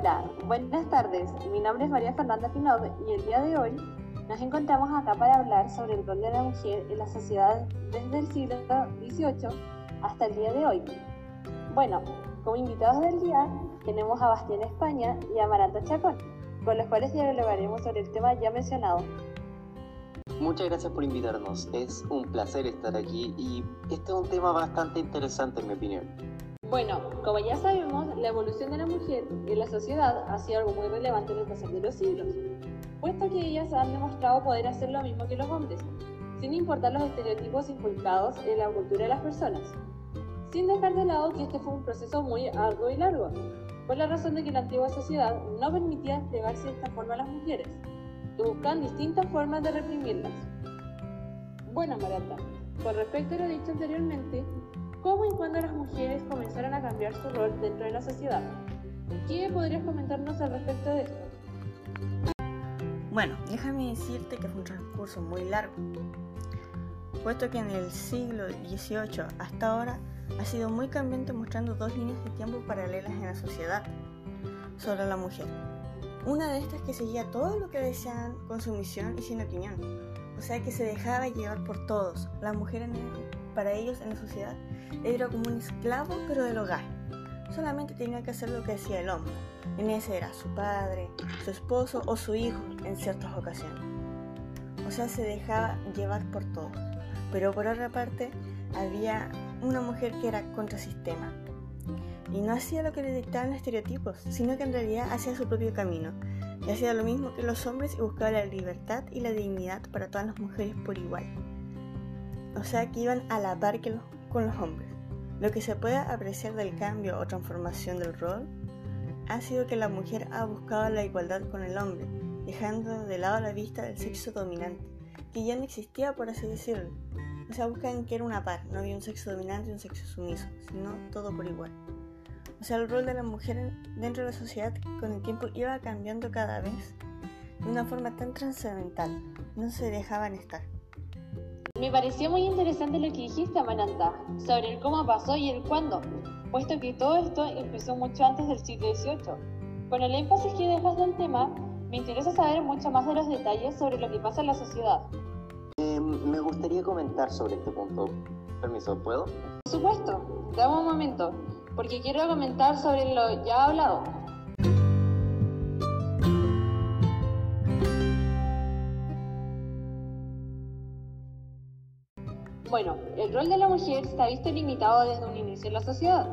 Hola, buenas tardes. Mi nombre es María Fernanda Pinod y el día de hoy nos encontramos acá para hablar sobre el rol de la mujer en la sociedad desde el siglo XVIII hasta el día de hoy. Bueno, como invitados del día tenemos a Bastián España y a Maranta Chacón, con los cuales dialogaremos sobre el tema ya mencionado. Muchas gracias por invitarnos, es un placer estar aquí y este es un tema bastante interesante en mi opinión. Bueno, como ya sabemos, la evolución de la mujer en la sociedad ha sido algo muy relevante en el pasar de los siglos, puesto que ellas han demostrado poder hacer lo mismo que los hombres, sin importar los estereotipos inculcados en la cultura de las personas, sin dejar de lado que este fue un proceso muy arduo y largo, por la razón de que la antigua sociedad no permitía desplegarse de esta forma a las mujeres, y buscaban distintas formas de reprimirlas. Bueno, Marata, con respecto a lo dicho anteriormente, ¿Cómo y cuándo las mujeres comenzaron a cambiar su rol dentro de la sociedad? ¿Qué podrías comentarnos al respecto de esto? Bueno, déjame decirte que fue un transcurso muy largo, puesto que en el siglo XVIII hasta ahora ha sido muy cambiante mostrando dos líneas de tiempo paralelas en la sociedad sobre la mujer. Una de estas que seguía todo lo que deseaban con sumisión y sin opinión, o sea que se dejaba llevar por todos. La mujer para ellos en la sociedad era como un esclavo pero del hogar. Solamente tenía que hacer lo que decía el hombre. En ese era su padre, su esposo o su hijo en ciertas ocasiones. O sea, se dejaba llevar por todos. Pero por otra parte, había una mujer que era contrasistema. Y no hacía lo que le dictaban los estereotipos, sino que en realidad hacía su propio camino. Y hacía lo mismo que los hombres y buscaba la libertad y la dignidad para todas las mujeres por igual. O sea que iban a la par que con los hombres. Lo que se puede apreciar del cambio o transformación del rol ha sido que la mujer ha buscado la igualdad con el hombre, dejando de lado la vista del sexo dominante, que ya no existía por así decirlo. O sea, buscan que era una par, no había un sexo dominante y un sexo sumiso, sino todo por igual. O sea, el rol de la mujer dentro de la sociedad con el tiempo iba cambiando cada vez de una forma tan trascendental, no se dejaban estar. Me pareció muy interesante lo que dijiste, Amaranta, sobre el cómo pasó y el cuándo, puesto que todo esto empezó mucho antes del siglo XVIII. Con el énfasis que dejas del tema, me interesa saber mucho más de los detalles sobre lo que pasa en la sociedad. Eh, me gustaría comentar sobre este punto. Permiso, ¿puedo? Por supuesto, dame un momento, porque quiero comentar sobre lo ya hablado. Bueno, el rol de la mujer ha visto limitado desde un inicio en la sociedad,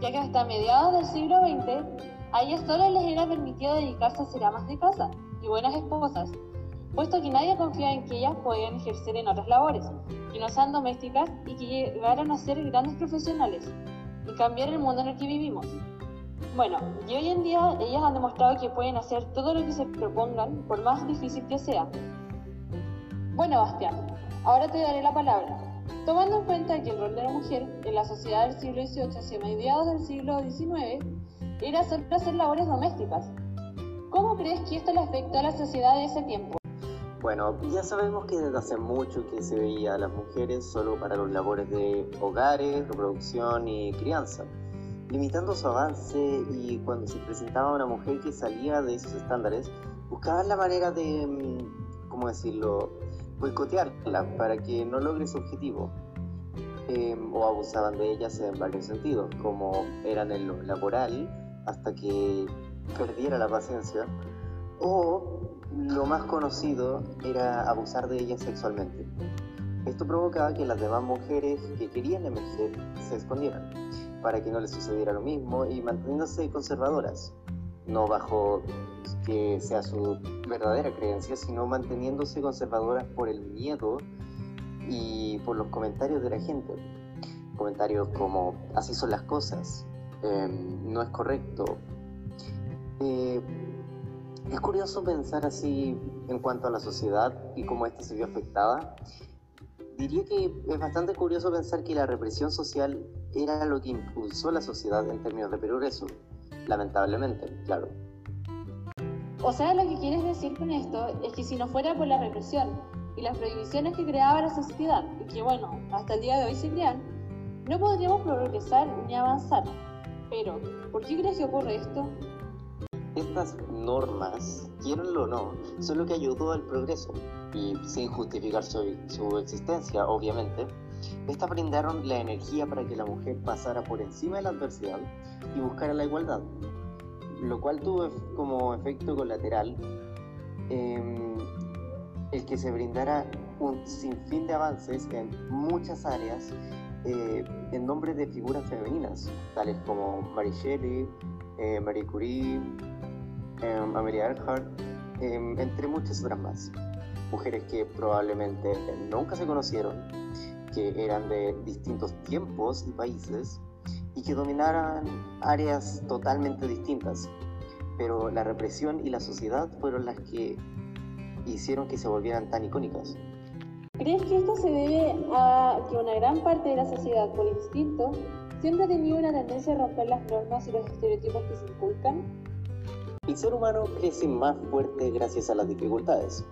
ya que hasta mediados del siglo XX a ellas solo les era permitido dedicarse a ser amas de casa y buenas esposas, puesto que nadie confía en que ellas podían ejercer en otras labores, que no sean domésticas y que llegaran a ser grandes profesionales y cambiar el mundo en el que vivimos. Bueno, y hoy en día ellas han demostrado que pueden hacer todo lo que se propongan, por más difícil que sea. Bueno, Bastián, Ahora te daré la palabra. Tomando en cuenta que el rol de la mujer en la sociedad del siglo XVIII hacia mediados del siglo XIX era solo hacer labores domésticas. ¿Cómo crees que esto le afectó a la sociedad de ese tiempo? Bueno, ya sabemos que desde hace mucho que se veía a las mujeres solo para los labores de hogares, reproducción y crianza, limitando su avance y cuando se presentaba una mujer que salía de esos estándares, buscaban la manera de, mm, ¿cómo decirlo?, boicotearla para que no logre su objetivo. Em, o abusaban de ellas en varios sentidos, como eran en lo laboral hasta que perdiera la paciencia, o lo más conocido era abusar de ellas sexualmente. Esto provocaba que las demás mujeres que querían emerger se escondieran, para que no les sucediera lo mismo y manteniéndose conservadoras, no bajo que sea su verdadera creencia, sino manteniéndose conservadoras por el miedo y por los comentarios de la gente. Comentarios como, así son las cosas, em, no es correcto. Eh, es curioso pensar así en cuanto a la sociedad y cómo ésta se vio afectada. Diría que es bastante curioso pensar que la represión social era lo que impulsó la sociedad en términos de progreso, lamentablemente, claro. O sea, lo que quieres decir con esto es que si no fuera por la represión y las prohibiciones que creaba la sociedad, y que bueno, hasta el día de hoy se crean, no podríamos progresar ni avanzar. Pero, ¿por qué crees que ocurre esto? estas normas, quierenlo o no, son lo que ayudó al progreso. Y sin justificar su, su existencia, obviamente, estas brindaron la energía para que la mujer pasara por encima de la adversidad y buscara la igualdad, lo cual tuvo como efecto colateral em, el que se brindara un sinfín de avances en muchas áreas eh, en nombre de figuras femeninas, tales como Mary Shelley, eh, Marie Curie, em, Amelia Earhart, em, entre muchas otras más. Mujeres que probablemente nunca se conocieron, que eran de distintos tiempos y países y que dominaran áreas totalmente distintas. Pero la represión y la sociedad fueron las que hicieron que se volvieran tan icónicas. ¿Crees que esto se debe a que una gran parte de la sociedad, por instinto, siempre ha tenido una tendencia a romper las normas y los estereotipos que se inculcan? El ser humano crece más fuerte gracias a las dificultades.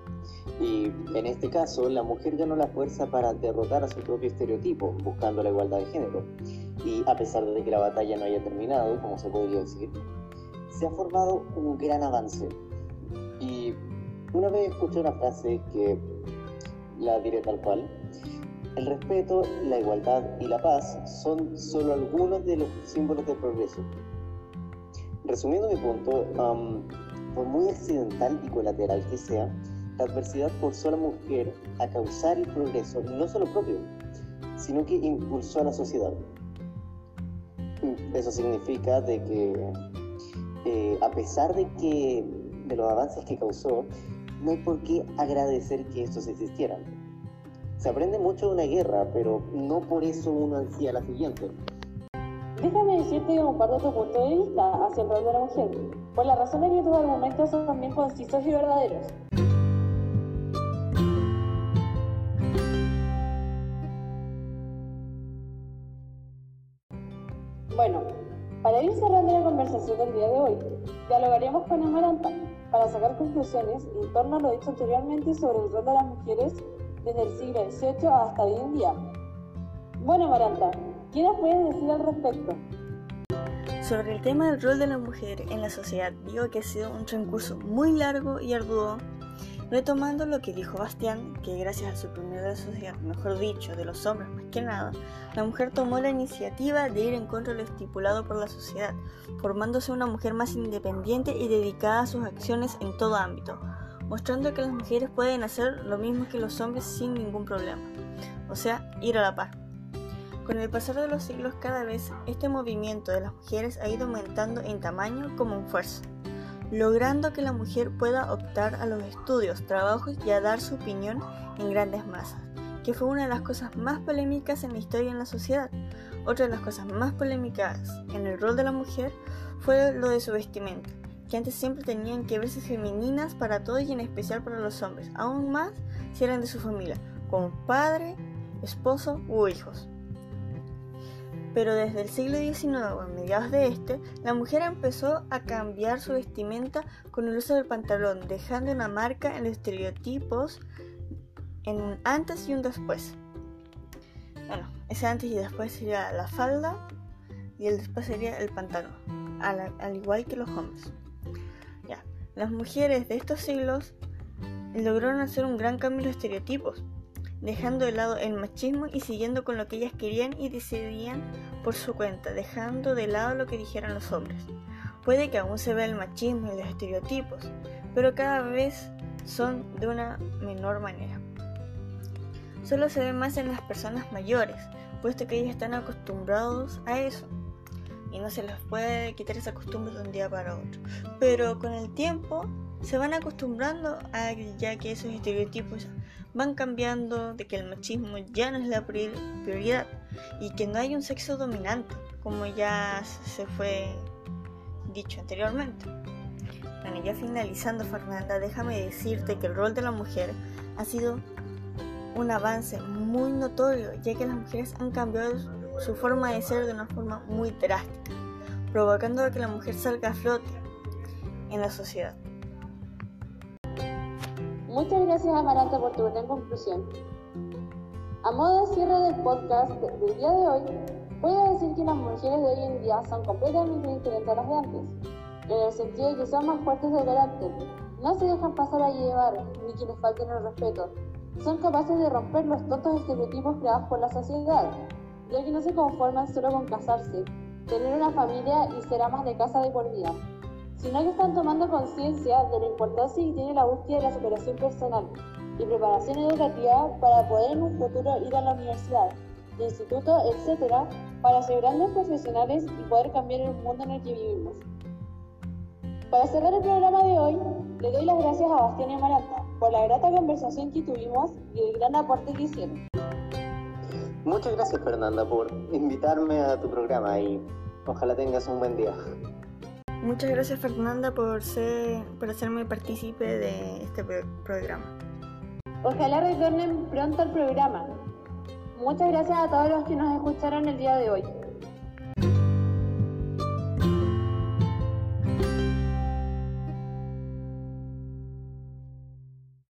Y en este caso, la mujer ganó la fuerza para derrotar a su propio estereotipo, buscando la igualdad de género. Y a pesar de que la batalla no haya terminado, como se podría decir, se ha formado un gran avance. Y una vez escuché una frase que la diré tal cual. El respeto, la igualdad y la paz son solo algunos de los símbolos del progreso. Resumiendo mi punto, por muy accidental y colateral que sea, la adversidad forzó a la mujer a causar el progreso, no solo propio, sino que impulsó a la sociedad. Eso significa de que, eh, a pesar de que de los avances que causó, no hay por qué agradecer que estos existieran. Se aprende mucho de una guerra, pero no por eso uno ansía la siguiente. Déjame decirte que comparto tu punto de vista hacia el rol de la mujer, por la razón de que tus argumentos son bien concisos y verdaderos. Bueno, para ir cerrando la conversación del día de hoy, dialogaremos con Amaranta para sacar conclusiones en torno a lo dicho anteriormente sobre el rol de las mujeres desde el siglo XVIII hasta hoy en día. Bueno, Amaranta, ¿qué nos puedes decir al respecto? Sobre el tema del rol de la mujer en la sociedad, digo que ha sido un transcurso muy largo y arduo Retomando lo que dijo Bastián, que gracias a su primer de la sociedad, mejor dicho, de los hombres más que nada, la mujer tomó la iniciativa de ir en contra de lo estipulado por la sociedad, formándose una mujer más independiente y dedicada a sus acciones en todo ámbito, mostrando que las mujeres pueden hacer lo mismo que los hombres sin ningún problema, o sea, ir a la par. Con el pasar de los siglos cada vez este movimiento de las mujeres ha ido aumentando en tamaño como en fuerza logrando que la mujer pueda optar a los estudios, trabajos y a dar su opinión en grandes masas, que fue una de las cosas más polémicas en la historia en la sociedad. Otra de las cosas más polémicas en el rol de la mujer fue lo de su vestimenta, que antes siempre tenían que verse femeninas para todos y en especial para los hombres, aún más si eran de su familia, como padre, esposo u hijos pero desde el siglo XIX a mediados de este, la mujer empezó a cambiar su vestimenta con el uso del pantalón, dejando una marca en los estereotipos en un antes y un después. Bueno, ese antes y después sería la falda y el después sería el pantalón, al, al igual que los hombres. Ya, las mujeres de estos siglos lograron hacer un gran cambio en los estereotipos, dejando de lado el machismo y siguiendo con lo que ellas querían y decidían por su cuenta, dejando de lado lo que dijeran los hombres. Puede que aún se vea el machismo y los estereotipos, pero cada vez son de una menor manera. Solo se ve más en las personas mayores, puesto que ellos están acostumbrados a eso y no se les puede quitar esa costumbre de un día para otro. Pero con el tiempo se van acostumbrando a ya que esos estereotipos van cambiando, de que el machismo ya no es la prioridad y que no hay un sexo dominante, como ya se fue dicho anteriormente. Bueno, ya finalizando Fernanda, déjame decirte que el rol de la mujer ha sido un avance muy notorio, ya que las mujeres han cambiado su forma de ser de una forma muy drástica, provocando que la mujer salga a flote en la sociedad. Muchas gracias Amaranta por tu gran conclusión. A modo de cierre del podcast del día de hoy, puedo decir que las mujeres de hoy en día son completamente diferentes a las de antes. en el sentido de que son más fuertes de carácter, no se dejan pasar a llevar, ni que les falten el respeto. Son capaces de romper los tontos estereotipos creados por la sociedad, ya que no se conforman solo con casarse, tener una familia y ser amas de casa de por vida, sino que están tomando conciencia de la importancia que tiene la búsqueda de la superación personal y preparación educativa para poder en un futuro ir a la universidad, instituto, etc., para ser grandes profesionales y poder cambiar el mundo en el que vivimos. Para cerrar el programa de hoy, le doy las gracias a Bastián y Amaranta por la grata conversación que tuvimos y el gran aporte que hicieron. Muchas gracias Fernanda por invitarme a tu programa y ojalá tengas un buen día. Muchas gracias Fernanda por, ser, por hacerme partícipe de este programa. Ojalá retornen pronto al programa. Muchas gracias a todos los que nos escucharon el día de hoy.